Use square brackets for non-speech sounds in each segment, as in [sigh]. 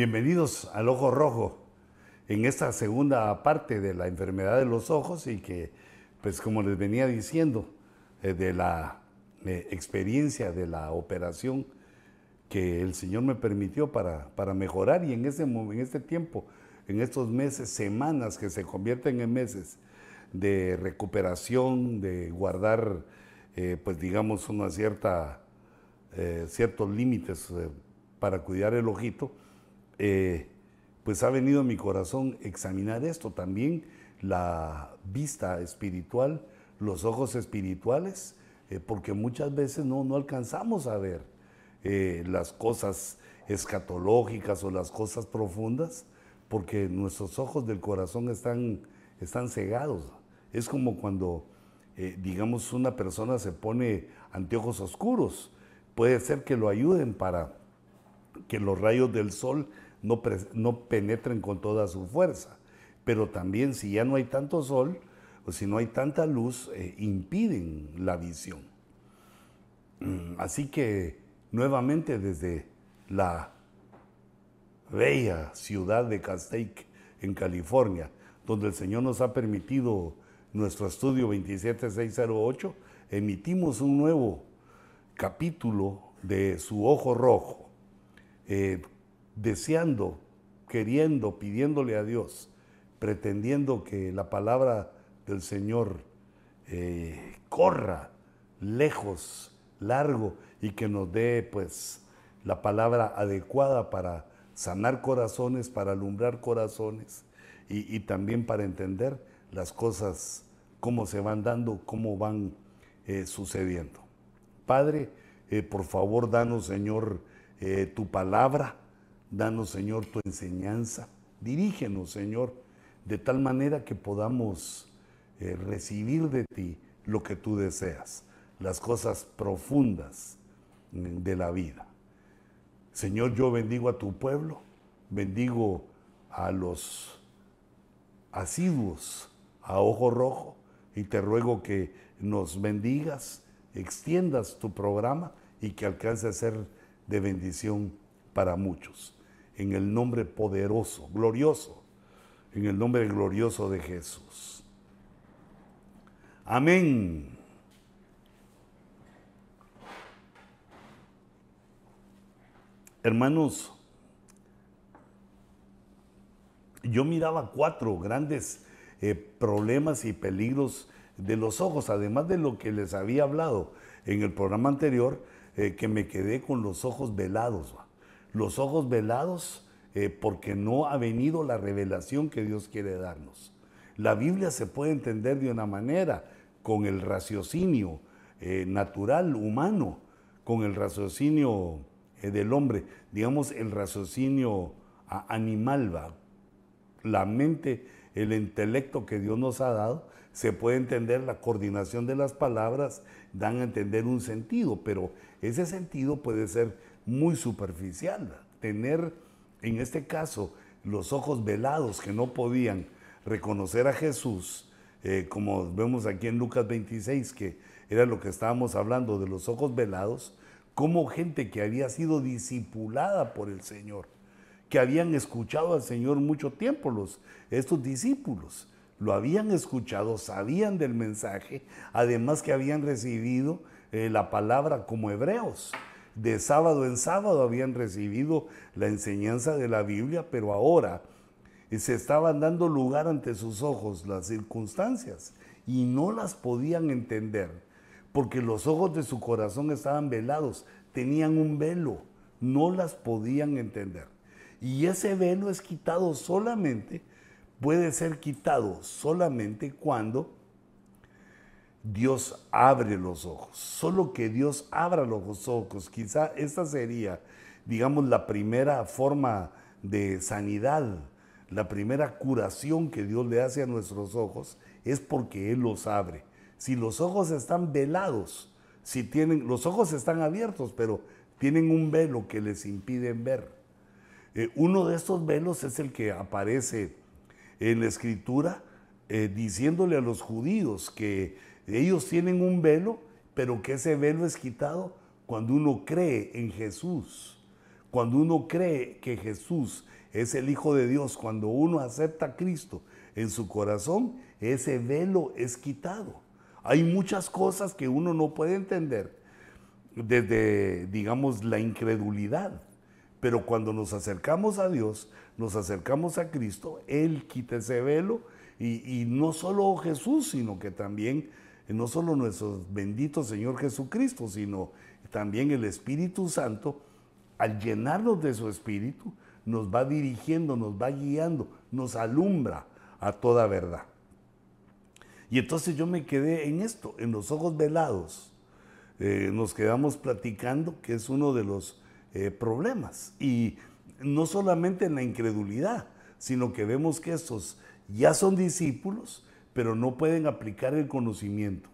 Bienvenidos al Ojo Rojo en esta segunda parte de la enfermedad de los ojos y que, pues como les venía diciendo, eh, de la eh, experiencia de la operación que el Señor me permitió para, para mejorar y en, ese, en este tiempo, en estos meses, semanas que se convierten en meses de recuperación, de guardar, eh, pues digamos, una cierta, ciertos límites para cuidar el ojito, eh, pues ha venido a mi corazón examinar esto también, la vista espiritual, los ojos espirituales, eh, porque muchas veces no, no alcanzamos a ver eh, las cosas escatológicas o las cosas profundas, porque nuestros ojos del corazón están, están cegados. Es como cuando, digamos, una persona se pone anteojos oscuros. Puede ser que lo ayuden para que los rayos del sol no, penetren con toda su fuerza. Pero también si ya no hay tanto sol o si no hay tanta luz, eh, impiden la visión. Mm, así que nuevamente desde la bella ciudad de Castaic, en California, donde el Señor nos ha permitido nuestro estudio 27608, emitimos un nuevo capítulo de Su Ojo Rojo, eh, deseando, queriendo, pidiéndole a Dios, pretendiendo que la palabra del Señor eh, corra lejos, largo y que nos dé pues la palabra adecuada para sanar corazones, para alumbrar corazones y, también para entender las cosas, cómo se van dando, cómo van eh, sucediendo. Padre, eh, por favor, danos, Señor, tu palabra Danos, Señor, tu enseñanza. Dirígenos, Señor, de tal manera que podamos eh, recibir de ti lo que tú deseas, las cosas profundas mm, de la vida. Señor, yo bendigo a tu pueblo, bendigo a los asiduos a ojo rojo y te ruego que nos bendigas, extiendas tu programa y que alcance a ser de bendición para muchos en el nombre poderoso, glorioso, en el nombre glorioso de Jesús. Amén. Hermanos, yo miraba cuatro grandes eh, problemas y peligros de los ojos, además de lo que les había hablado en el programa anterior, eh, que me quedé con los ojos velados los ojos velados eh, porque no ha venido la revelación que Dios quiere darnos. La Biblia se puede entender de una manera, con el raciocinio eh, natural, humano, con el raciocinio eh, del hombre, digamos el raciocinio animal, ¿va? la mente, el intelecto que Dios nos ha dado, se puede entender la coordinación de las palabras, dan a entender un sentido, pero ese sentido puede ser muy superficial. Tener, en este caso, los ojos velados que no podían reconocer a Jesús, eh, como vemos aquí en Lucas 26, que era lo que estábamos hablando de los ojos velados, como gente que había sido discipulada por el Señor, que habían escuchado al Señor mucho tiempo, los, estos discípulos, lo habían escuchado, sabían del mensaje, además que habían recibido eh, la palabra como hebreos de sábado en sábado habían recibido la enseñanza de la Biblia, pero ahora se estaban dando lugar ante sus ojos las circunstancias y no las podían entender, porque los ojos de su corazón estaban velados, tenían un velo, no las podían entender. Y ese velo es quitado solamente, puede ser quitado solamente cuando Dios abre los ojos. Solo que Dios abra los ojos. Quizá esta sería, digamos, la primera forma de sanidad, la primera curación que Dios le hace a nuestros ojos es porque Él los abre. Si los ojos están velados, si tienen, los ojos están abiertos, pero tienen un velo que les impide ver. Eh, uno de estos velos es el que aparece en la escritura eh, diciéndole a los judíos que ellos tienen un velo, pero que ese velo es quitado cuando uno cree en Jesús. Cuando uno cree que Jesús es el Hijo de Dios, cuando uno acepta a Cristo en su corazón, ese velo es quitado. Hay muchas cosas que uno no puede entender desde, digamos, la incredulidad. Pero cuando nos acercamos a Dios, nos acercamos a Cristo, Él quita ese velo y, no solo Jesús, sino que también, no solo nuestro bendito Señor Jesucristo, sino también el Espíritu Santo, al llenarnos de su Espíritu, nos va dirigiendo, nos va guiando, nos alumbra a toda verdad. Y entonces yo me quedé en esto, en los ojos velados. Eh, nos quedamos platicando que es uno de los eh, problemas. Y no solamente en la incredulidad, sino que vemos que estos ya son discípulos, pero no pueden aplicar el conocimiento.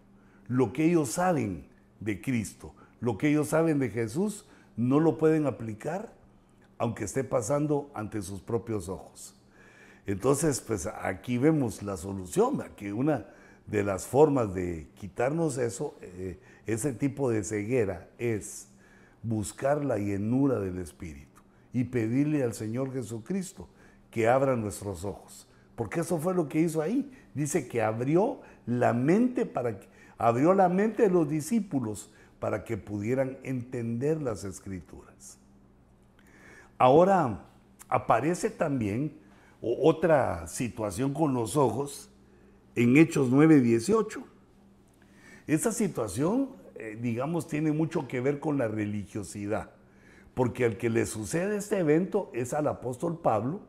Lo que ellos saben de Cristo, lo que ellos saben de Jesús, no lo pueden aplicar aunque esté pasando ante sus propios ojos. Entonces, pues aquí vemos la solución, que una de las formas de quitarnos eso, eh, ese tipo de ceguera, es buscar la llenura del Espíritu y pedirle al Señor Jesucristo que abra nuestros ojos. Porque eso fue lo que hizo ahí. Dice que abrió la mente para abrió la mente de los discípulos para que pudieran entender las escrituras. Ahora aparece también otra situación con los ojos en Hechos 9:18. Esa situación, eh, digamos, tiene mucho que ver con la religiosidad, porque al que le sucede este evento es al apóstol Pablo,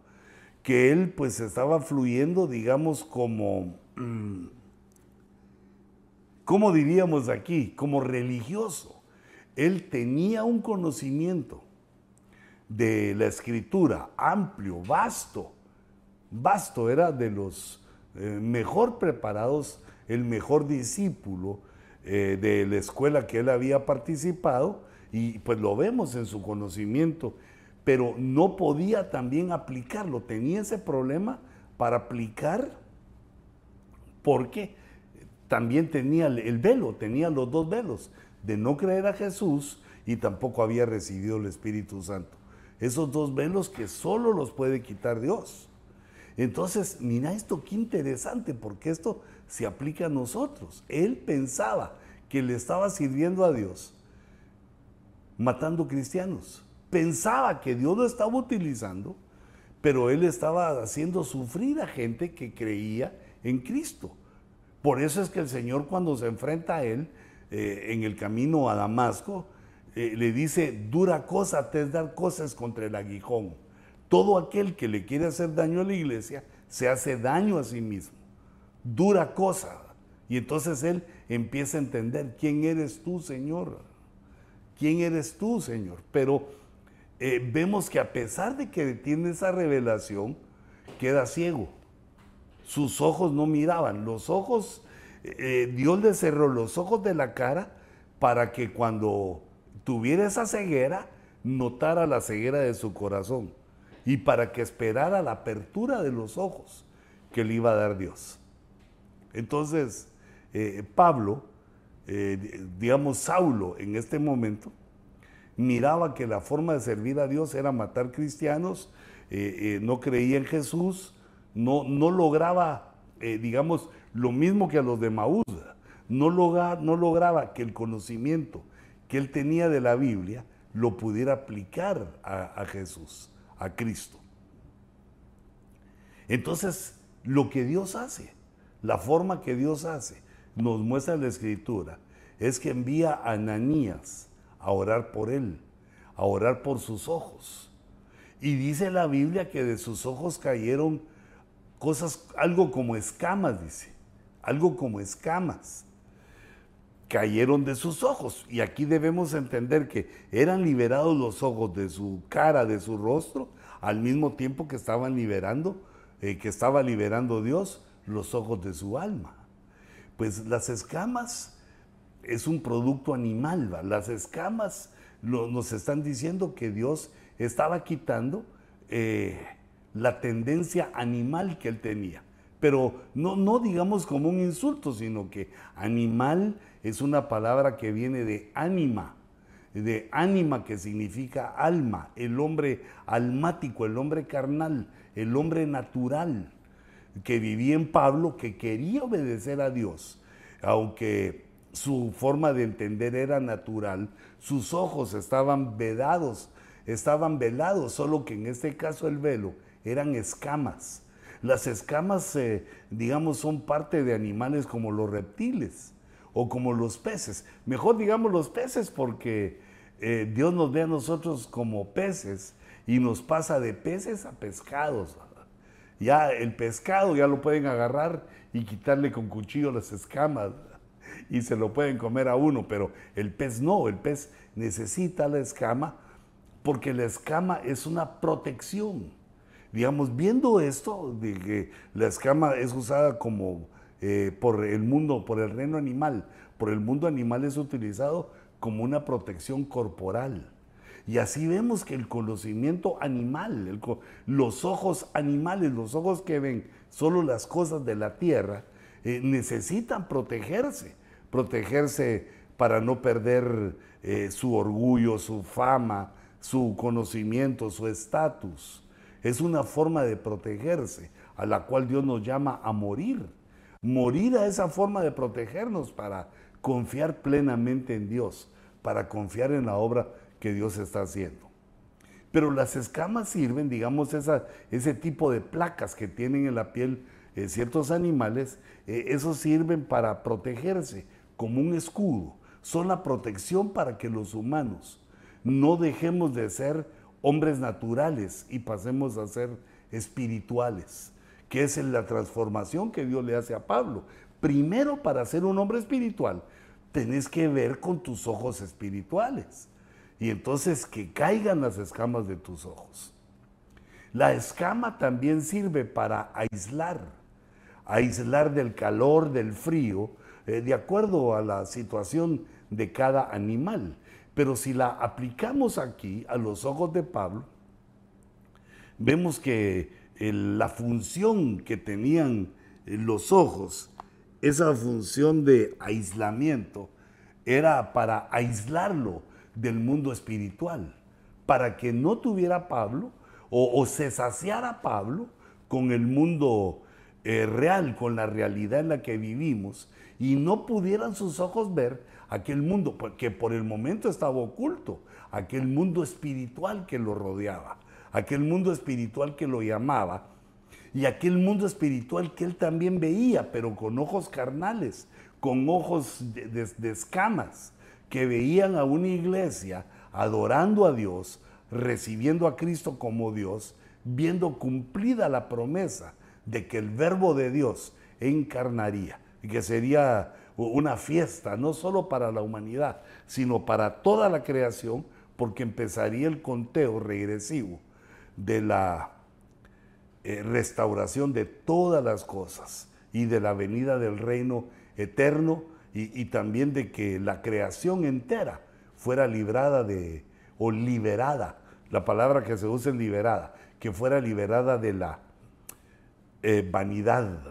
que él pues estaba fluyendo, digamos, como, mm, ¿cómo diríamos aquí? Como religioso. Él tenía un conocimiento de la escritura amplio, vasto, vasto, era de los eh, mejor preparados, el mejor discípulo eh, de la escuela que él había participado y pues lo vemos en su conocimiento, pero no podía también aplicarlo, tenía ese problema para aplicar porque también tenía el velo, tenía los dos velos, de no creer a Jesús y tampoco había recibido el Espíritu Santo. Esos dos velos que solo los puede quitar Dios. Entonces, mira esto, qué interesante, porque esto se aplica a nosotros. Él pensaba que le estaba sirviendo a Dios matando cristianos. Pensaba que Dios lo estaba utilizando, pero él estaba haciendo sufrir a gente que creía en Cristo. Por eso es que el Señor cuando se enfrenta a él eh, en el camino a Damasco, eh, le dice, dura cosa te es dar cosas contra el aguijón todo aquel que le quiere hacer daño a la iglesia se hace daño a sí mismo. Dura cosa. Y entonces él empieza a entender quién eres tú, Señor. ¿Quién eres tú, Señor? Pero eh, vemos que a pesar de que tiene esa revelación, queda ciego. Sus ojos no miraban. Los ojos, eh, Dios le cerró los ojos de la cara para que cuando tuviera esa ceguera, notara la ceguera de su corazón y para que esperara la apertura de los ojos que le iba a dar Dios. Entonces, eh, Pablo, eh, digamos Saulo en este momento, miraba que la forma de servir a Dios era matar cristianos, eh, no creía en Jesús, no, no lograba, digamos, lo mismo que a los de Maús, no, no lograba que el conocimiento que él tenía de la Biblia lo pudiera aplicar a Jesús a Cristo. Entonces, lo que Dios hace, la forma que Dios hace, nos muestra la escritura, es que envía a Ananías a orar por él, a orar por sus ojos. Y dice la Biblia que de sus ojos cayeron cosas, algo como escamas, dice, algo como escamas cayeron de sus ojos. Y aquí debemos entender que eran liberados los ojos de su cara, de su rostro, al mismo tiempo que estaban liberando, eh, que estaba liberando Dios los ojos de su alma. Pues las escamas es un producto animal, las escamas nos están diciendo que Dios estaba quitando eh, la tendencia animal que él tenía. Pero no, no digamos como un insulto, sino que animal es una palabra que viene de ánima. de ánima que significa alma, el hombre almático, el hombre carnal, el hombre natural que vivía en Pablo, que quería obedecer a Dios, aunque su forma de entender era natural, sus ojos estaban vedados, estaban velados, solo que en este caso el velo eran escamas. Las escamas, eh, digamos, son parte de animales como los reptiles o como los peces. Mejor digamos los peces porque eh, Dios nos ve a nosotros como peces y nos pasa de peces a pescados. Ya el pescado ya lo pueden agarrar y quitarle con cuchillo las escamas y se lo pueden comer a uno, pero el pez no, el pez necesita la escama porque la escama es una protección. Digamos, viendo esto, de que la escama es usada como eh, por el mundo, por el reino animal, por el mundo animal es utilizado como una protección corporal. Y así vemos que el conocimiento animal, los ojos animales, los ojos que ven solo las cosas de la tierra, eh, necesitan protegerse, protegerse para no perder eh, su orgullo, su fama, su conocimiento, su estatus. Es una forma de protegerse a la cual Dios nos llama a morir. Morir a esa forma de protegernos para confiar plenamente en Dios, para confiar en la obra que Dios está haciendo. Pero las escamas sirven, digamos, ese tipo de placas que tienen en la piel eh, ciertos animales, eh, esos sirven para protegerse como un escudo. Son la protección para que los humanos no dejemos de ser hombres naturales y pasemos a ser espirituales, que es la transformación que Dios le hace a Pablo. Primero, para ser un hombre espiritual, tenés que ver con tus ojos espirituales y entonces que caigan las escamas de tus ojos. La escama también sirve para aislar, aislar del calor, del frío, eh, de acuerdo a la situación de cada animal. Pero si la aplicamos aquí a los ojos de Pablo, vemos que la función que tenían eh, los ojos, esa función de aislamiento, era para aislarlo del mundo espiritual, para que no tuviera Pablo o, se saciara Pablo con el mundo eh, real, con la realidad en la que vivimos, y no pudieran sus ojos ver aquel mundo que por el momento estaba oculto, aquel mundo espiritual que lo rodeaba, aquel mundo espiritual que lo llamaba y aquel mundo espiritual que él también veía, pero con ojos carnales, con ojos de, escamas, que veían a una iglesia adorando a Dios, recibiendo a Cristo como Dios, viendo cumplida la promesa de que el verbo de Dios encarnaría y que sería una fiesta, no solo para la humanidad, sino para toda la creación, porque empezaría el conteo regresivo de la eh, restauración de todas las cosas y de la venida del reino eterno y, también de que la creación entera fuera librada de, o liberada, la palabra que se usa es liberada, que fuera liberada de la eh, vanidad,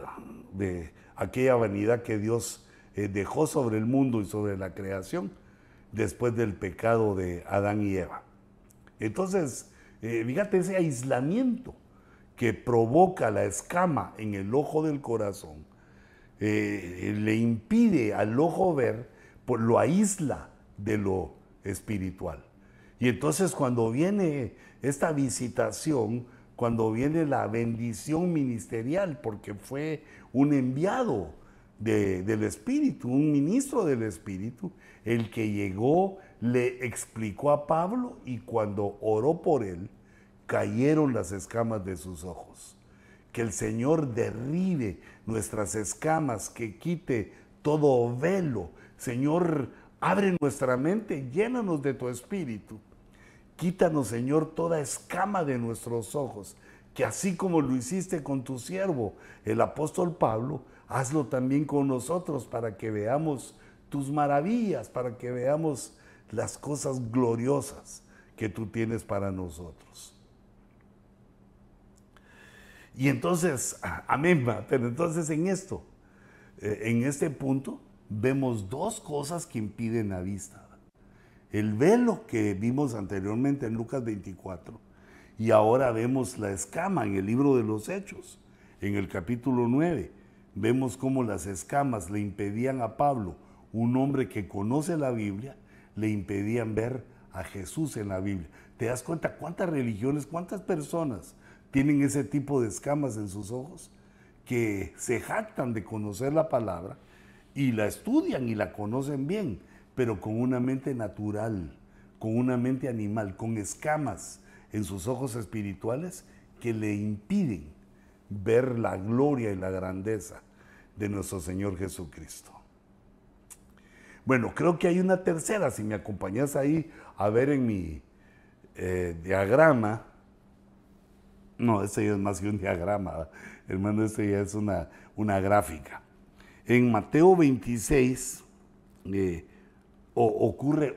de aquella vanidad que Dios eh, dejó sobre el mundo y sobre la creación después del pecado de Adán y Eva. Entonces, eh, fíjate ese aislamiento que provoca la escama en el ojo del corazón, eh, le impide al ojo ver, pues lo aísla de lo espiritual. Y entonces cuando viene esta visitación, cuando viene la bendición ministerial, porque fue un enviado del Espíritu, un ministro del Espíritu, el que llegó, le explicó a Pablo y cuando oró por él, cayeron las escamas de sus ojos. Que el Señor derribe nuestras escamas, que quite todo velo. Señor, abre nuestra mente, llénanos de tu Espíritu. Quítanos, Señor, toda escama de nuestros ojos, que así como lo hiciste con tu siervo, el apóstol Pablo, hazlo también con nosotros para que veamos tus maravillas, para que veamos las cosas gloriosas que tú tienes para nosotros. Y entonces, amén, pero entonces en esto, eh, en este punto, vemos dos cosas que impiden la vista. El velo que vimos anteriormente en Lucas 24 y ahora vemos la escama en el libro de los Hechos, en el capítulo 9. Vemos cómo las escamas le impedían a Pablo, un hombre que conoce la Biblia, le impedían ver a Jesús en la Biblia. ¿Te das cuenta cuántas religiones, cuántas personas tienen ese tipo de escamas en sus ojos? Que se jactan de conocer la palabra y la estudian y la conocen bien, pero con una mente natural, con una mente animal, con escamas en sus ojos espirituales que le impiden ver la gloria y la grandeza de nuestro Señor Jesucristo. Bueno, creo que hay una tercera, si me acompañas ahí a ver en mi eh, diagrama. No, este ya es más que un diagrama, hermano, este ya es una, una gráfica. En Mateo 26, eh, ocurre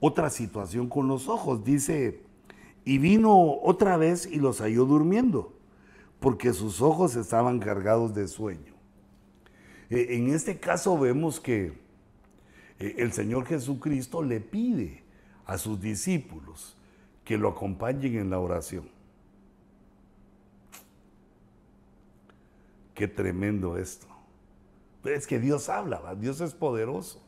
otra situación con los ojos. Dice, y vino otra vez y los halló durmiendo, porque sus ojos estaban cargados de sueño. E, en este caso vemos que e, el Señor Jesucristo le pide a sus discípulos que lo acompañen en la oración. Qué tremendo esto. Es que Dios habla, Dios es poderoso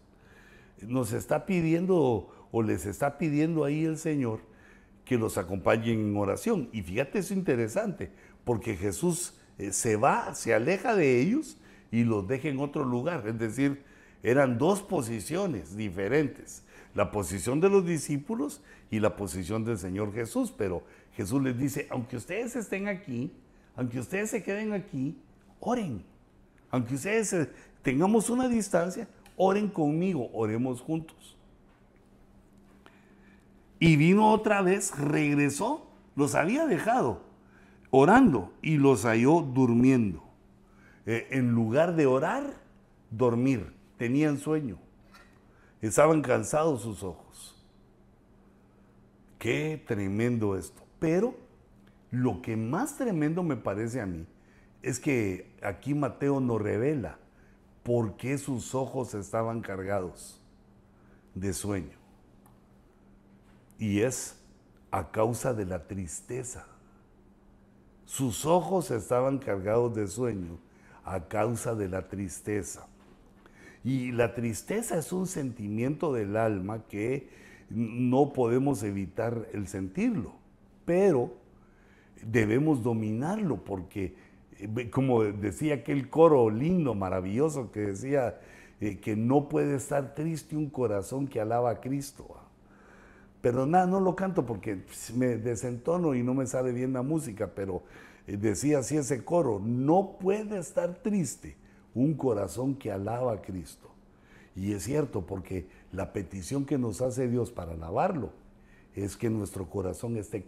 nos está pidiendo o les está pidiendo ahí el Señor que los acompañen en oración. Y fíjate, es interesante, porque Jesús eh, se va, se aleja de ellos y los deja en otro lugar. Es decir, eran dos posiciones diferentes. La posición de los discípulos y la posición del Señor Jesús. Pero Jesús les dice, aunque ustedes estén aquí, aunque ustedes se queden aquí, oren. Aunque ustedes eh, tengamos una distancia, oren conmigo, oremos juntos. Y vino otra vez, regresó, los había dejado orando y los halló durmiendo. Eh, en lugar de orar, dormir, tenían sueño, estaban cansados sus ojos. Qué tremendo esto. Pero lo que más tremendo me parece a mí es que aquí Mateo nos revela por qué sus ojos estaban cargados de sueño. Y es a causa de la tristeza. Sus ojos estaban cargados de sueño a causa de la tristeza. Y la tristeza es un sentimiento del alma que no podemos evitar el sentirlo, pero debemos dominarlo porque como decía aquel coro lindo, maravilloso, que decía eh, que no puede estar triste un corazón que alaba a Cristo. Pero nada, no lo canto porque me desentono y no me sale bien la música, pero eh, decía así ese coro, no puede estar triste un corazón que alaba a Cristo. Y es cierto, porque la petición que nos hace Dios para alabarlo es que nuestro corazón esté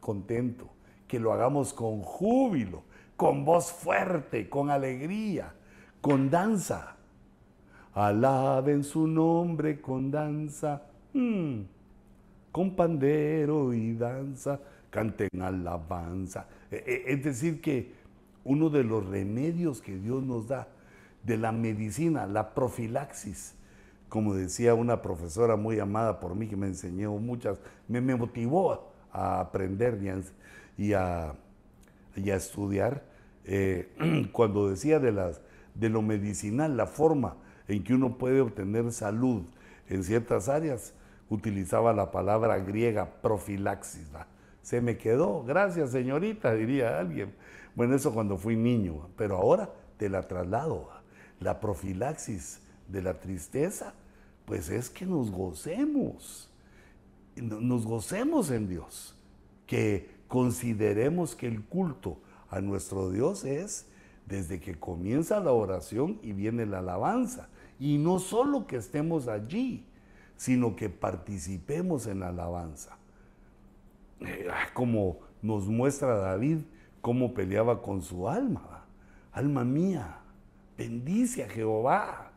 contento, que lo hagamos con júbilo, con voz fuerte, con alegría, con danza. Alaben su nombre con danza, mm, con pandero y danza, canten alabanza. E, e, es decir, que uno de los remedios que Dios nos da de la medicina, la profilaxis, como decía una profesora muy amada por mí que me enseñó muchas, me, motivó a aprender y y a estudiar, eh, [clears throat] cuando decía de, las, de lo medicinal, la forma en que uno puede obtener salud en ciertas áreas, utilizaba la palabra griega profilaxis. Se me quedó, gracias señorita, diría alguien. Bueno, eso cuando fui niño, pero ahora te la traslado. La profilaxis de la tristeza, pues es que nos gocemos, nos gocemos en Dios, que consideremos que el culto a nuestro Dios es desde que comienza la oración y viene la alabanza. Y no solo que estemos allí, sino que participemos en la alabanza. Eh, ah, como nos muestra David cómo peleaba con su alma. Alma mía, bendice a Jehová.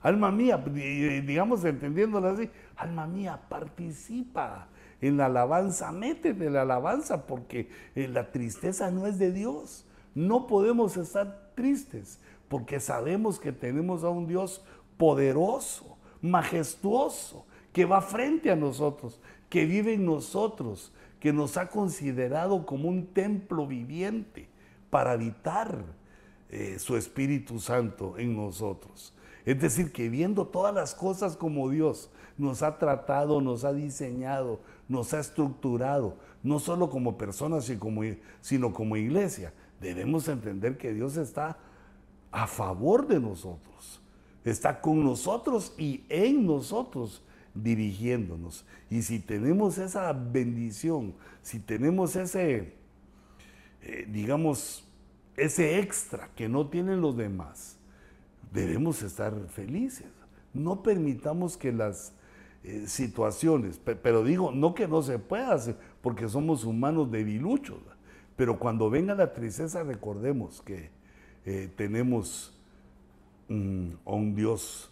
Alma mía, digamos entendiéndolo así, alma mía, participa en la alabanza, métete en la alabanza porque eh, la tristeza no es de Dios. No podemos estar tristes porque sabemos que tenemos a un Dios poderoso, majestuoso, que va frente a nosotros, que vive en nosotros, que nos ha considerado como un templo viviente para habitar eh, su Espíritu Santo en nosotros. Es decir, que viendo todas las cosas como Dios nos ha tratado, nos ha diseñado, nos ha estructurado, no solo como personas, sino como iglesia, debemos entender que Dios está a favor de nosotros, está con nosotros y en nosotros dirigiéndonos. Y si tenemos esa bendición, si tenemos ese, eh, digamos, ese extra que no tienen los demás, debemos estar felices. No permitamos que las eh, situaciones, pero digo, no que no se pueda hacer, porque somos humanos debiluchos, pero cuando venga la tristeza recordemos que eh, tenemos a un Dios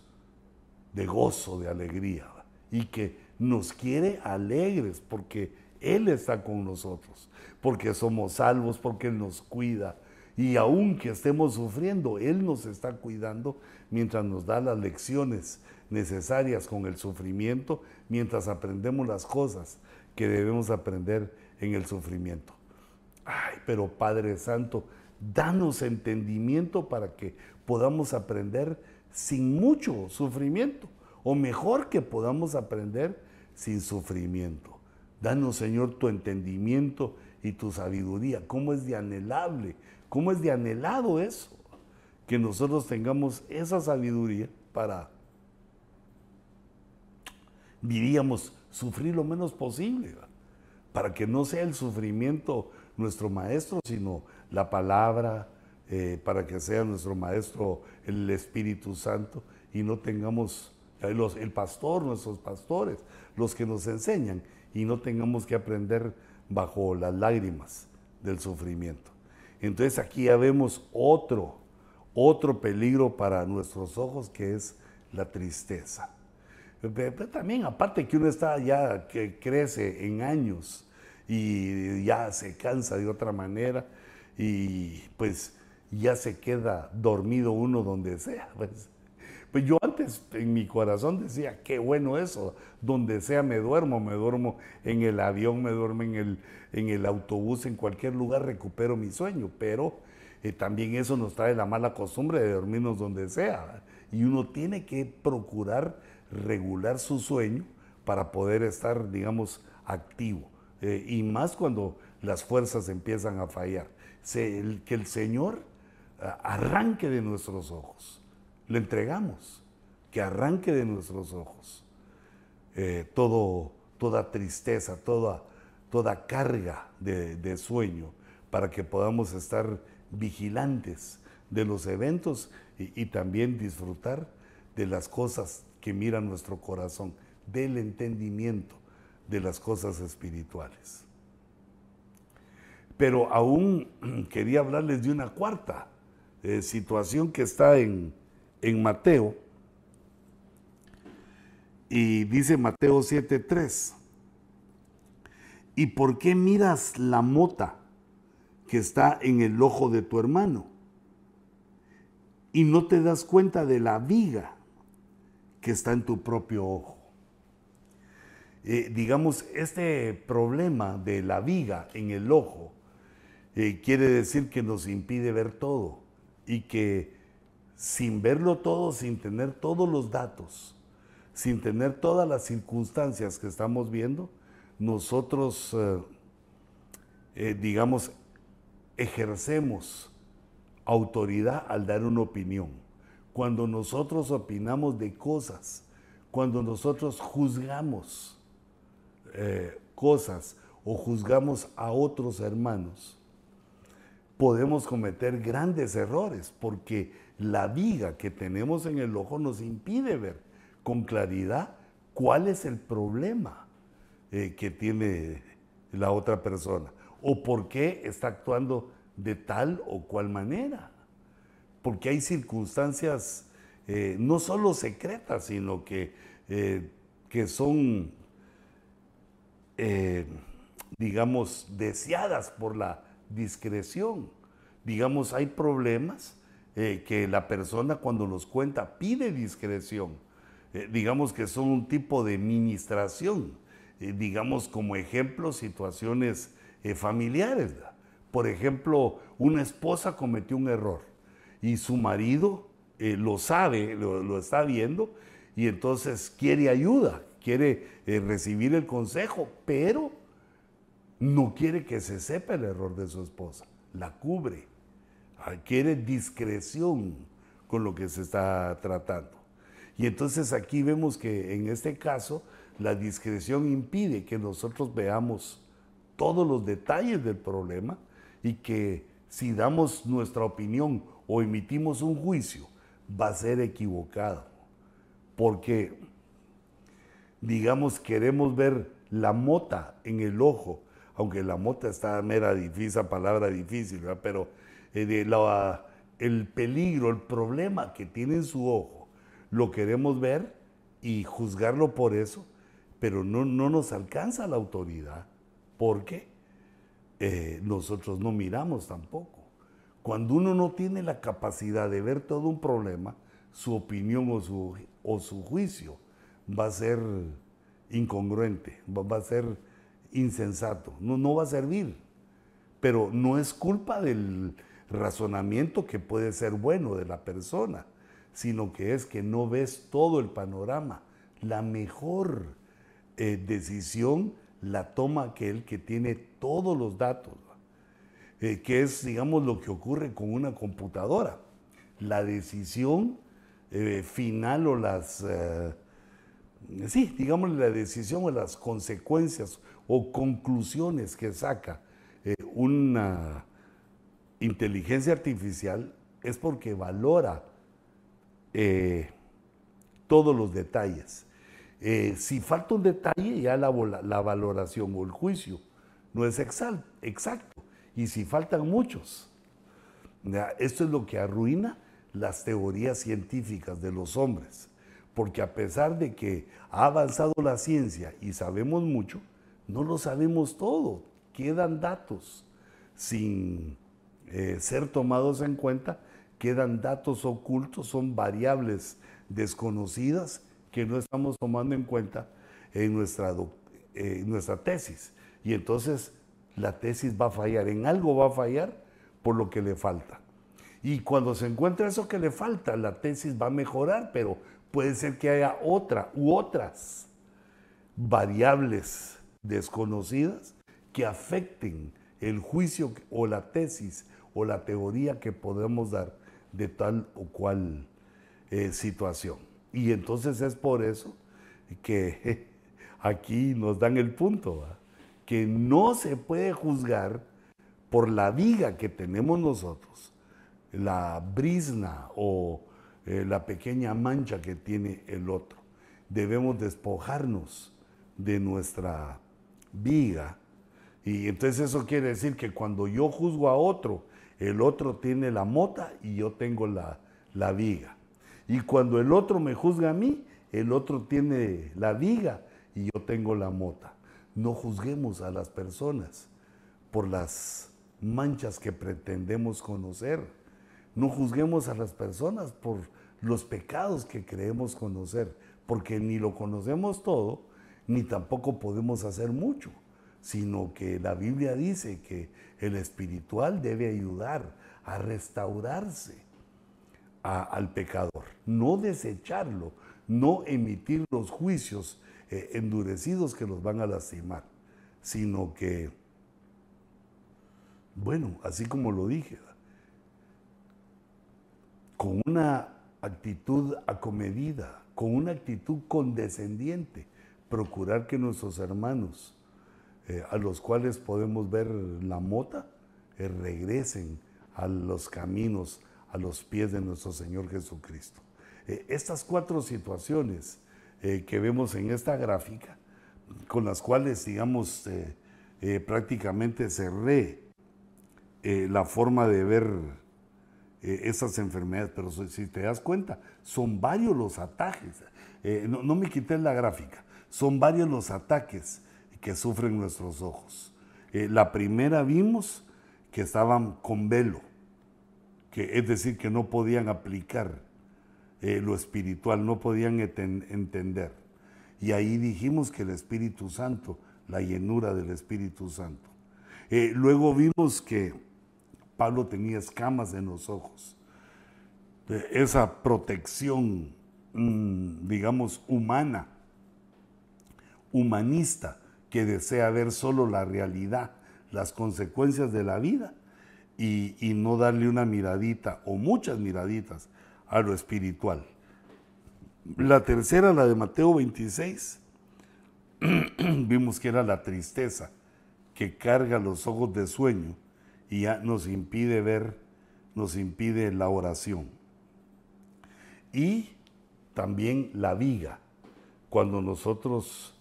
de gozo, de alegría, y que nos quiere alegres porque Él está con nosotros, porque somos salvos, porque Él nos cuida. Y aunque estemos sufriendo, Él nos está cuidando mientras nos da las lecciones necesarias con el sufrimiento, mientras aprendemos las cosas que debemos aprender en el sufrimiento. Ay, pero Padre Santo, danos entendimiento para que podamos aprender sin mucho sufrimiento o mejor que podamos aprender sin sufrimiento. Danos, Señor, tu entendimiento y tu sabiduría. ¿Cómo es de anhelable? ¿Cómo es de anhelado eso? Que nosotros tengamos esa sabiduría para, diríamos, sufrir lo menos posible, para que no sea el sufrimiento nuestro maestro, sino la palabra, eh, para que sea nuestro maestro el Espíritu Santo y no tengamos el pastor, nuestros pastores, los que nos enseñan y no tengamos que aprender bajo las lágrimas del sufrimiento. Entonces aquí ya vemos otro, otro peligro para nuestros ojos que es la tristeza. También, aparte que uno está ya que crece en años y ya se cansa de otra manera y pues ya se queda dormido uno donde sea. Pues. Pues yo antes en mi corazón decía, qué bueno eso, donde sea me duermo, me duermo en el avión, me duermo en el, en el autobús, en cualquier lugar recupero mi sueño, pero eh, también eso nos trae la mala costumbre de dormirnos donde sea. Y uno tiene que procurar regular su sueño para poder estar, digamos, activo. Eh, y más cuando las fuerzas empiezan a fallar. que el Señor ah, arranque de nuestros ojos le entregamos, que arranque de nuestros ojos eh, todo, toda tristeza, toda, toda carga de, sueño, para que podamos estar vigilantes de los eventos y, y también disfrutar de las cosas que mira nuestro corazón, del entendimiento de las cosas espirituales. Pero aún [clears throat] quería hablarles de una cuarta eh, situación que está en, en Mateo. Y dice Mateo 7:3. ¿Y por qué miras la mota que está en el ojo de tu hermano? Y no te das cuenta de la viga que está en tu propio ojo. Eh, digamos, este problema de la viga en el ojo eh, quiere decir que nos impide ver todo y que sin verlo todo, sin tener todos los datos, sin tener todas las circunstancias que estamos viendo, nosotros, eh, digamos, ejercemos autoridad al dar una opinión. Cuando nosotros opinamos de cosas, cuando nosotros juzgamos eh, cosas o juzgamos a otros hermanos, podemos cometer grandes errores porque la viga que tenemos en el ojo nos impide ver con claridad cuál es el problema eh, que tiene la otra persona o por qué está actuando de tal o cual manera. Porque hay circunstancias eh, no solo secretas, sino que, eh, que son, digamos, deseadas por la discreción. Digamos, hay problemas eh, que la persona cuando los cuenta pide discreción, digamos que son un tipo de ministración, digamos como ejemplo situaciones familiares. Por ejemplo, una esposa cometió un error y su marido lo sabe, lo, está viendo y entonces quiere ayuda, quiere recibir el consejo, pero no quiere que se sepa el error de su esposa, la cubre, ah, quiere discreción con lo que se está tratando. Y entonces aquí vemos que en este caso la discreción impide que nosotros veamos todos los detalles del problema y que si damos nuestra opinión o emitimos un juicio va a ser equivocado. Porque, digamos, queremos ver la mota en el ojo aunque la mota está mera difícil, palabra difícil, pero eh, el peligro, el problema que tiene en su ojo, lo queremos ver y juzgarlo por eso, pero no, no nos alcanza la autoridad, porque eh, nosotros no miramos tampoco. Cuando uno no tiene la capacidad de ver todo un problema, su opinión o su, o su juicio va a ser incongruente, va a ser insensato, no, no va a servir. Pero no es culpa del razonamiento que puede ser bueno de la persona, sino que es que no ves todo el panorama. La mejor eh, decisión la toma aquel que tiene todos los datos, eh, que es, digamos, lo que ocurre con una computadora. La decisión eh, final o las, sí, digamos, la decisión o las consecuencias o conclusiones que saca eh, una inteligencia artificial es porque valora eh, todos los detalles. Eh, si falta un detalle, ya la, la, valoración o el juicio no es exacto. Y si faltan muchos, esto es lo que arruina las teorías científicas de los hombres. Porque a pesar de que ha avanzado la ciencia y sabemos mucho, no lo sabemos todo, quedan datos sin eh, ser tomados en cuenta, quedan datos ocultos, son variables desconocidas que no estamos tomando en cuenta en nuestra, en nuestra tesis. Y entonces la tesis va a fallar, en algo va a fallar por lo que le falta. Y cuando se encuentra eso que le falta, la tesis va a mejorar, pero puede ser que haya otra u otras variables desconocidas que afecten el juicio o la tesis o la teoría que podemos dar de tal o cual eh, situación. Y entonces es por eso que [laughs] aquí nos dan el punto, que no se puede juzgar por la viga que tenemos nosotros, la brisna o eh, la pequeña mancha que tiene el otro. Debemos despojarnos de nuestra viga. Y entonces eso quiere decir que cuando yo juzgo a otro, el otro tiene la mota y yo tengo la, la viga. Y cuando el otro me juzga a mí, el otro tiene la viga y yo tengo la mota. No juzguemos a las personas por las manchas que pretendemos conocer. No juzguemos a las personas por los pecados que creemos conocer, porque ni lo conocemos todo ni tampoco podemos hacer mucho, sino que la Biblia dice que el espiritual debe ayudar a restaurarse al pecador, no desecharlo, no emitir los juicios eh, endurecidos que los van a lastimar, sino que, bueno, así como lo dije, con una actitud acomedida, con una actitud condescendiente, procurar que nuestros hermanos, eh, a los cuales podemos ver la mota, eh, regresen a los caminos, a los pies de nuestro Señor Jesucristo. Estas cuatro situaciones que vemos en esta gráfica, con las cuales, digamos, prácticamente cerré la forma de ver esas enfermedades, pero si te das cuenta, son varios los ataques. no, me quité la gráfica, son varios los ataques que sufren nuestros ojos. Eh, la primera vimos que estaban con velo, que es decir, que no podían aplicar eh, lo espiritual, no podían entender. Y ahí dijimos que el Espíritu Santo, la llenura del Espíritu Santo. Eh, luego vimos que Pablo tenía escamas en los ojos. esa protección, mm, digamos, humana, humanista, que desea ver solo la realidad, las consecuencias de la vida y, y no darle una miradita o muchas miraditas a lo espiritual. La tercera, la de Mateo 26, [clears throat] vimos que era la tristeza que carga los ojos de sueño y nos impide ver, nos impide la oración. Y también la viga, cuando nosotros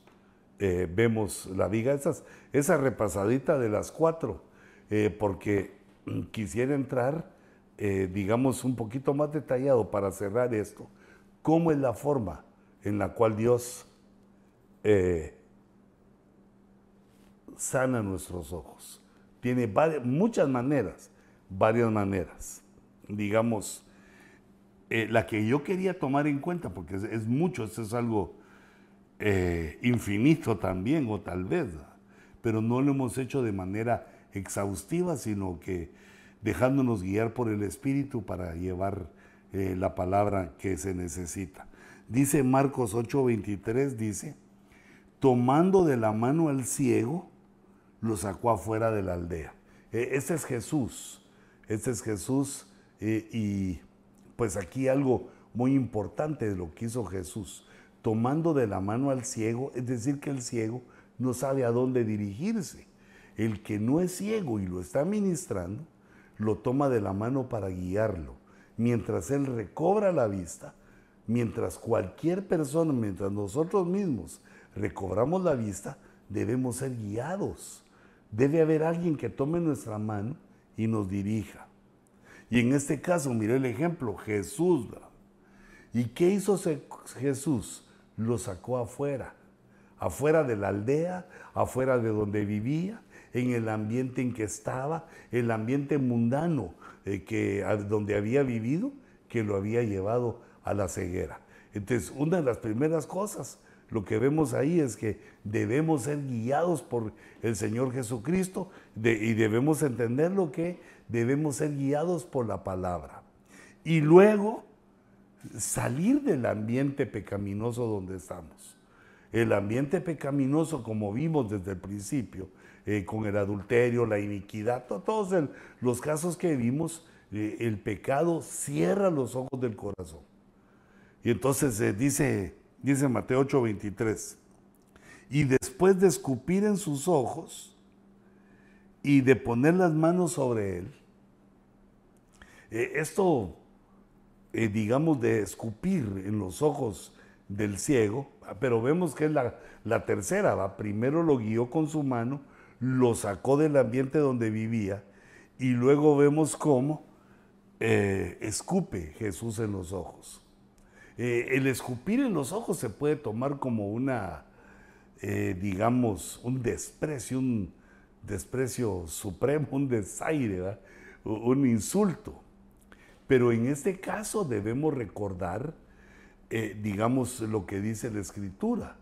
eh, vemos la viga, esas, esa repasadita de las cuatro, eh, porque quisiera entrar, eh, digamos, un poquito más detallado para cerrar esto, cómo es la forma en la cual Dios sana nuestros ojos. Tiene muchas maneras, varias maneras. Digamos, la que yo quería tomar en cuenta, porque es, mucho, es algo eh, infinito también, o tal vez, pero no lo hemos hecho de manera exhaustiva, sino que dejándonos guiar por el Espíritu para llevar eh, la palabra que se necesita. Dice Marcos 8:23, dice, tomando de la mano al ciego, lo sacó afuera de la aldea. E, este es Jesús, este es Jesús y pues aquí algo muy importante de lo que hizo Jesús tomando de la mano al ciego, es decir, que el ciego no sabe a dónde dirigirse. El que no es ciego y lo está ministrando, lo toma de la mano para guiarlo. Mientras él recobra la vista, mientras cualquier persona, mientras nosotros mismos recobramos la vista, debemos ser guiados. Debe haber alguien que tome nuestra mano y nos dirija. Y en este caso, mire el ejemplo, Jesús. ¿Y qué hizo Jesús? lo sacó afuera, afuera de la aldea, afuera de donde vivía, en el ambiente en que estaba, el ambiente mundano eh, que, donde había vivido, que lo había llevado a la ceguera. Entonces, una de las primeras cosas, lo que vemos ahí es que debemos ser guiados por el Señor Jesucristo y debemos entender lo que debemos ser guiados por la palabra. Y luego salir del ambiente pecaminoso donde estamos. El ambiente pecaminoso, como vimos desde el principio, eh, con el adulterio, la iniquidad, todos los casos que vimos, eh, el pecado cierra los ojos del corazón. Y entonces eh, dice, dice Mateo 8:23, y después de escupir en sus ojos y de poner las manos sobre él, esto digamos, de escupir en los ojos del ciego, pero vemos que es la, tercera, ¿va? primero lo guió con su mano, lo sacó del ambiente donde vivía y luego vemos cómo eh, escupe Jesús en los ojos. Eh, el escupir en los ojos se puede tomar como una, digamos, un desprecio, un desprecio supremo, un desaire, un insulto. Pero en este caso debemos recordar, eh, digamos, lo que dice la Escritura.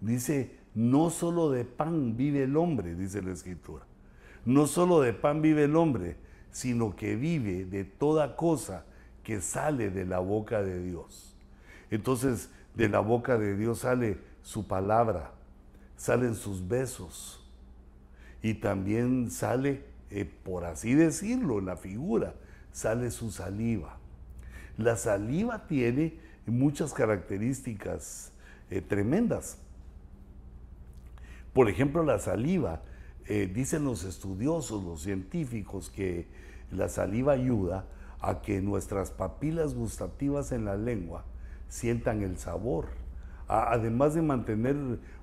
Dice, no solo de pan vive el hombre, dice la Escritura. No solo de pan vive el hombre, sino que vive de toda cosa que sale de la boca de Dios. Entonces, de la boca de Dios sale su palabra, salen sus besos y también sale, eh, por así decirlo, la figura sale su saliva. La saliva tiene muchas características eh, tremendas. Por ejemplo, la saliva, eh, dicen los estudiosos, los científicos, que la saliva ayuda a que nuestras papilas gustativas en la lengua sientan el sabor. además de mantener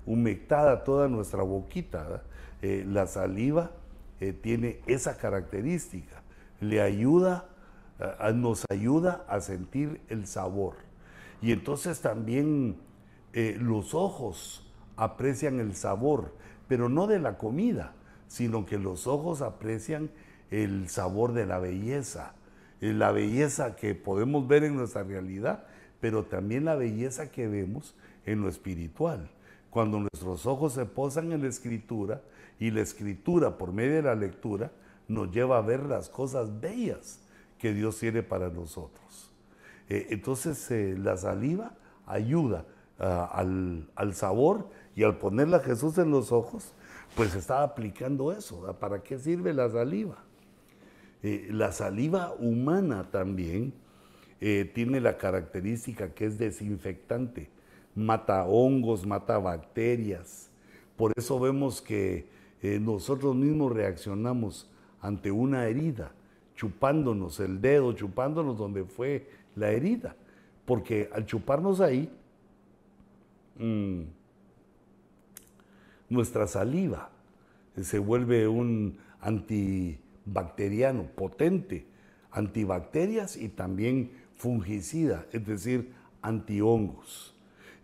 humectada toda nuestra boquita, eh, la saliva tiene esa característica le ayuda, nos ayuda a sentir el sabor. Y entonces también eh, los ojos aprecian el sabor, pero no de la comida, sino que los ojos aprecian el sabor de la belleza, eh, la belleza que podemos ver en nuestra realidad, pero también la belleza que vemos en lo espiritual. Cuando nuestros ojos se posan en la escritura y la escritura por medio de la lectura nos lleva a ver las cosas bellas que Dios tiene para nosotros. Eh, entonces eh, la saliva ayuda ah, al, al, sabor y al ponerla a Jesús en los ojos, pues está aplicando eso. ¿Para qué sirve la saliva? Eh, la saliva humana también tiene la característica que es desinfectante, mata hongos, mata bacterias. Por eso vemos que nosotros mismos reaccionamos ante una herida chupándonos el dedo, chupándonos donde fue la herida. Porque al chuparnos ahí, mm, nuestra saliva se vuelve un antibacteriano potente, antibacterias y también fungicida, es decir, antihongos.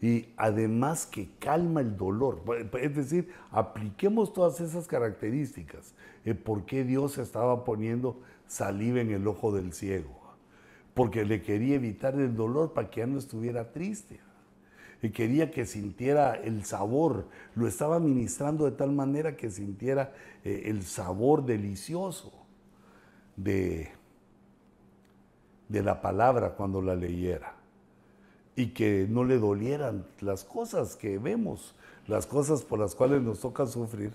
Y además que calma el dolor. Es decir, apliquemos todas esas características. ¿Por qué Dios estaba poniendo saliva en el ojo del ciego, porque le quería evitar el dolor para que ya no estuviera triste. Y quería que sintiera el sabor, lo estaba ministrando de tal manera que sintiera eh, el sabor delicioso de, de la palabra cuando la leyera. Y que no le dolieran las cosas que vemos, las cosas por las cuales nos toca sufrir,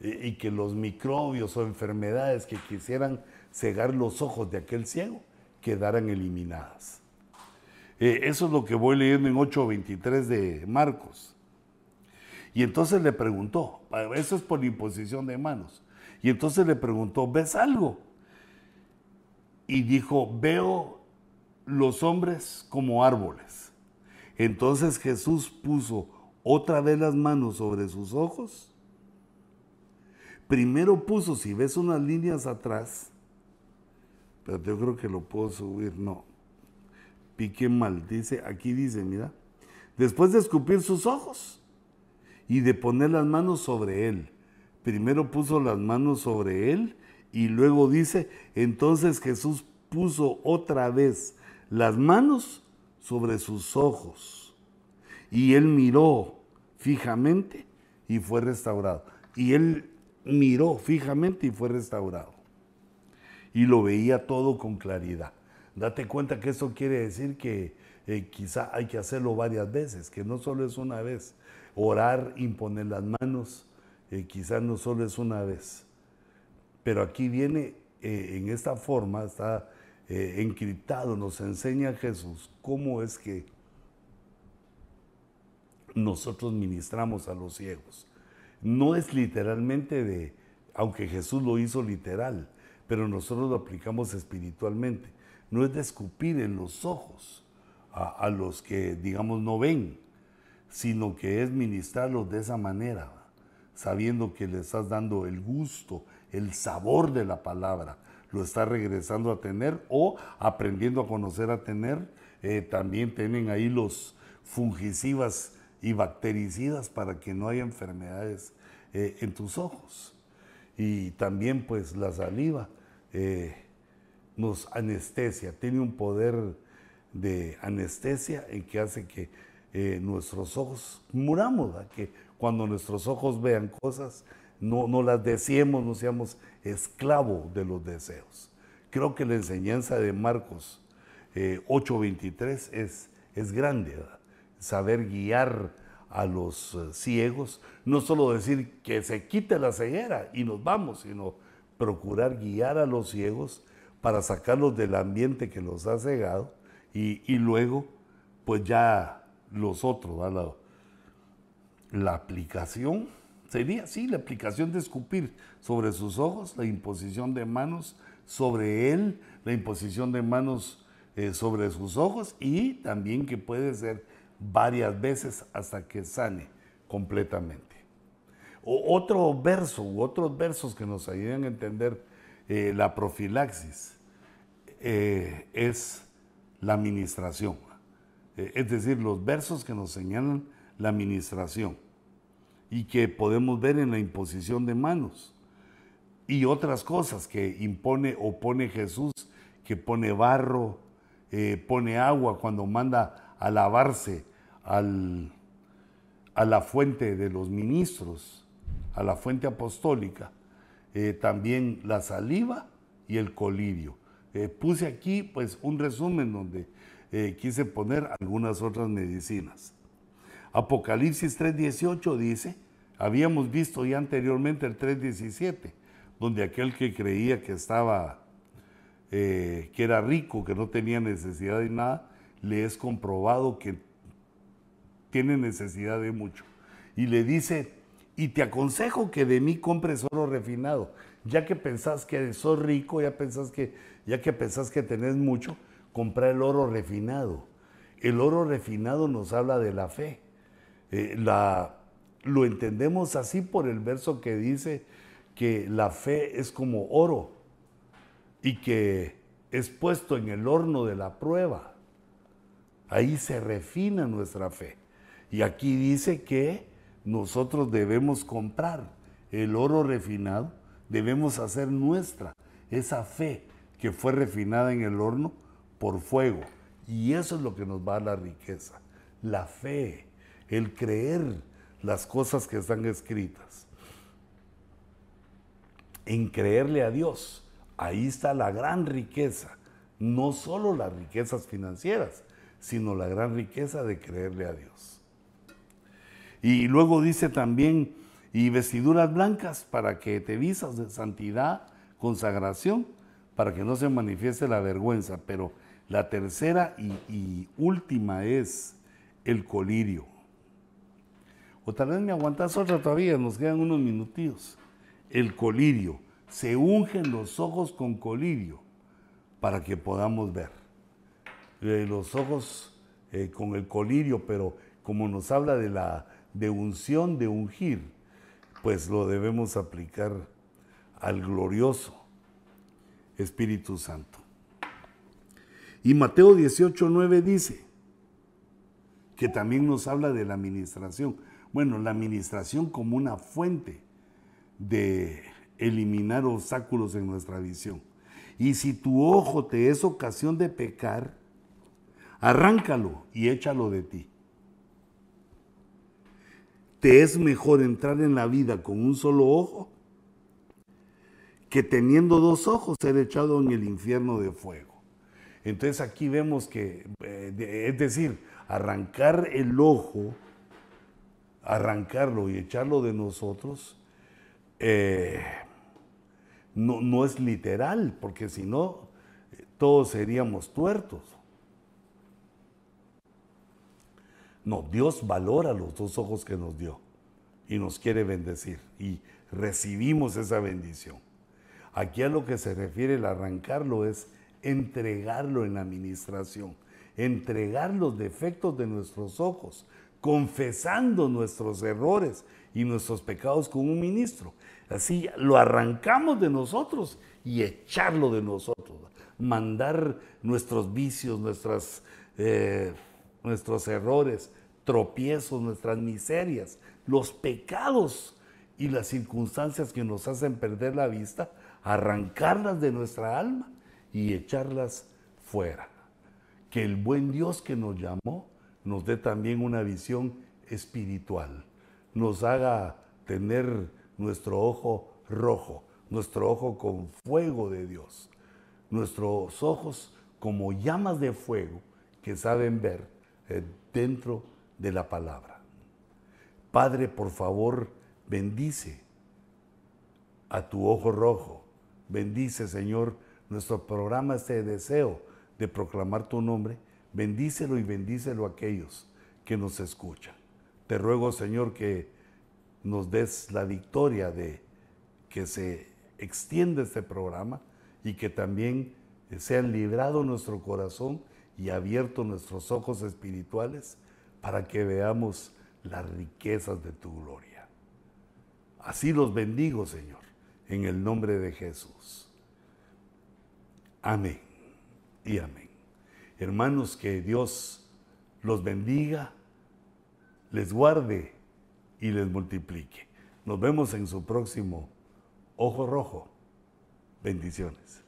y que los microbios o enfermedades que quisieran cegar los ojos de aquel ciego quedaran eliminadas. Eh, eso es lo que voy leyendo en 8.23 de Marcos. Y entonces le preguntó, eso es por imposición de manos. Y entonces le preguntó, ¿ves algo? Y dijo, veo los hombres como árboles. Entonces Jesús puso otra vez las manos sobre sus ojos. Primero puso, si ves unas líneas atrás, pero yo creo que lo puedo subir, no. Pique mal, dice, aquí dice, mira, después de escupir sus ojos y de poner las manos sobre él. Primero puso las manos sobre él y luego dice, entonces Jesús puso otra vez las manos sobre sus ojos y él miró fijamente y fue restaurado. Y él miró fijamente y fue restaurado y lo veía todo con claridad. Date cuenta que eso quiere decir que eh, quizá hay que hacerlo varias veces, que no solo es una vez. Orar, imponer las manos, eh, quizás no solo es una vez. Pero aquí viene, eh, en esta forma, está encriptado, nos enseña Jesús cómo es que nosotros ministramos a los ciegos. No es literalmente de, aunque Jesús lo hizo literal, pero nosotros lo aplicamos espiritualmente. No es de escupir en los ojos a, los que, digamos, no ven, sino que es ministrarlos de esa manera, sabiendo que le estás dando el gusto, el sabor de la palabra, lo estás regresando a tener o aprendiendo a conocer a tener. Eh, también tienen ahí los fungicidas y bactericidas para que no haya enfermedades eh, en tus ojos y también pues la saliva eh, nos anestesia, tiene un poder de anestesia en que hace que eh, nuestros ojos muramos, que cuando nuestros ojos vean cosas no, no las deseemos, no seamos esclavos de los deseos. Creo que la enseñanza de Marcos 8:23 eh, es, es grande, saber guiar a los eh, ciegos, no solo decir que se quite la ceguera y nos vamos, sino procurar guiar a los ciegos para sacarlos del ambiente que los ha cegado y, luego pues ya los otros, la, la aplicación sería, sí, la aplicación de escupir sobre sus ojos, la imposición de manos sobre él, la imposición de manos eh, sobre sus ojos y también que puede ser varias veces hasta que sane completamente. otro verso u otros versos que nos ayudan a entender eh, la profilaxis eh, es la administración. Eh, es decir, los versos que nos señalan la administración y que podemos ver en la imposición de manos y otras cosas que impone o pone Jesús, que pone barro, pone agua cuando manda a lavarse al, a la fuente de los ministros, a la fuente apostólica, eh, también la saliva y el colirio. Eh, puse aquí pues un resumen donde eh, quise poner algunas otras medicinas. Apocalipsis 3.18 dice, habíamos visto ya anteriormente el 3.17, donde aquel que creía que estaba, que era rico, que no tenía necesidad de nada, le es comprobado que tiene necesidad de mucho. Y le dice, y te aconsejo que de mí compres oro refinado, ya que pensás que sos rico, ya pensás que, ya que pensás que tenés mucho, compra el oro refinado. El oro refinado nos habla de la fe. Eh, la, lo entendemos así por el verso que dice que la fe es como oro y que es puesto en el horno de la prueba. Ahí se refina nuestra fe. Y aquí dice que nosotros debemos comprar el oro refinado, debemos hacer nuestra esa fe que fue refinada en el horno por fuego. Y eso es lo que nos va a la riqueza, la fe, el creer las cosas que están escritas. En creerle a Dios, ahí está la gran riqueza, no solo las riquezas financieras, sino la gran riqueza de creerle a Dios. Y luego dice también, y vestiduras blancas para que te visas de santidad, consagración, para que no se manifieste la vergüenza. Pero la tercera y, última es el colirio. O tal vez me aguantas otra todavía, nos quedan unos minutillos. El colirio. Se ungen los ojos con colirio para que podamos ver los ojos eh, con el colirio, pero como nos habla de la de unción, de ungir, pues lo debemos aplicar al glorioso Espíritu Santo. Y Mateo 18, 9 dice que también nos habla de la administración. Bueno, la administración como una fuente de eliminar obstáculos en nuestra visión. Y si tu ojo te es ocasión de pecar, arráncalo y échalo de ti. Te es mejor entrar en la vida con un solo ojo que teniendo dos ojos ser echado en el infierno de fuego. Entonces aquí vemos que, eh, es decir, arrancar el ojo, arrancarlo y echarlo de nosotros, eh, no, no es literal, porque si no, todos seríamos tuertos. No, Dios valora los dos ojos que nos dio y nos quiere bendecir y recibimos esa bendición. Aquí a lo que se refiere el arrancarlo es entregarlo en la administración, entregar los defectos de nuestros ojos, confesando nuestros errores y nuestros pecados con un ministro. Así lo arrancamos de nosotros y echarlo de nosotros, mandar nuestros vicios, nuestras... Eh, nuestros errores, tropiezos, nuestras miserias, los pecados y las circunstancias que nos hacen perder la vista, arrancarlas de nuestra alma y echarlas fuera. Que el buen Dios que nos llamó nos dé también una visión espiritual, nos haga tener nuestro ojo rojo, nuestro ojo con fuego de Dios, nuestros ojos como llamas de fuego que saben ver dentro de la palabra. Padre, por favor, bendice a tu ojo rojo. Bendice, Señor, nuestro programa, este deseo de proclamar tu nombre. Bendícelo y bendícelo a aquellos que nos escuchan. Te ruego, Señor, que nos des la victoria de que se extienda este programa y que también sea librado nuestro corazón y abierto nuestros ojos espirituales para que veamos las riquezas de tu gloria. Así los bendigo, Señor, en el nombre de Jesús. Amén y amén. Hermanos, que Dios los bendiga, les guarde y les multiplique. Nos vemos en su próximo Ojo Rojo. Bendiciones.